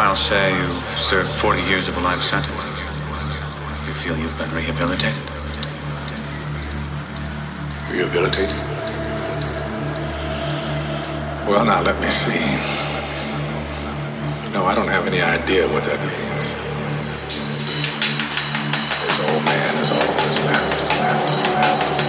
I'll say you've served 40 years of a life sentence. You feel you've been rehabilitated? Rehabilitated? Well, now let me see. No, I don't have any idea what that means. This old man is always left, left, left.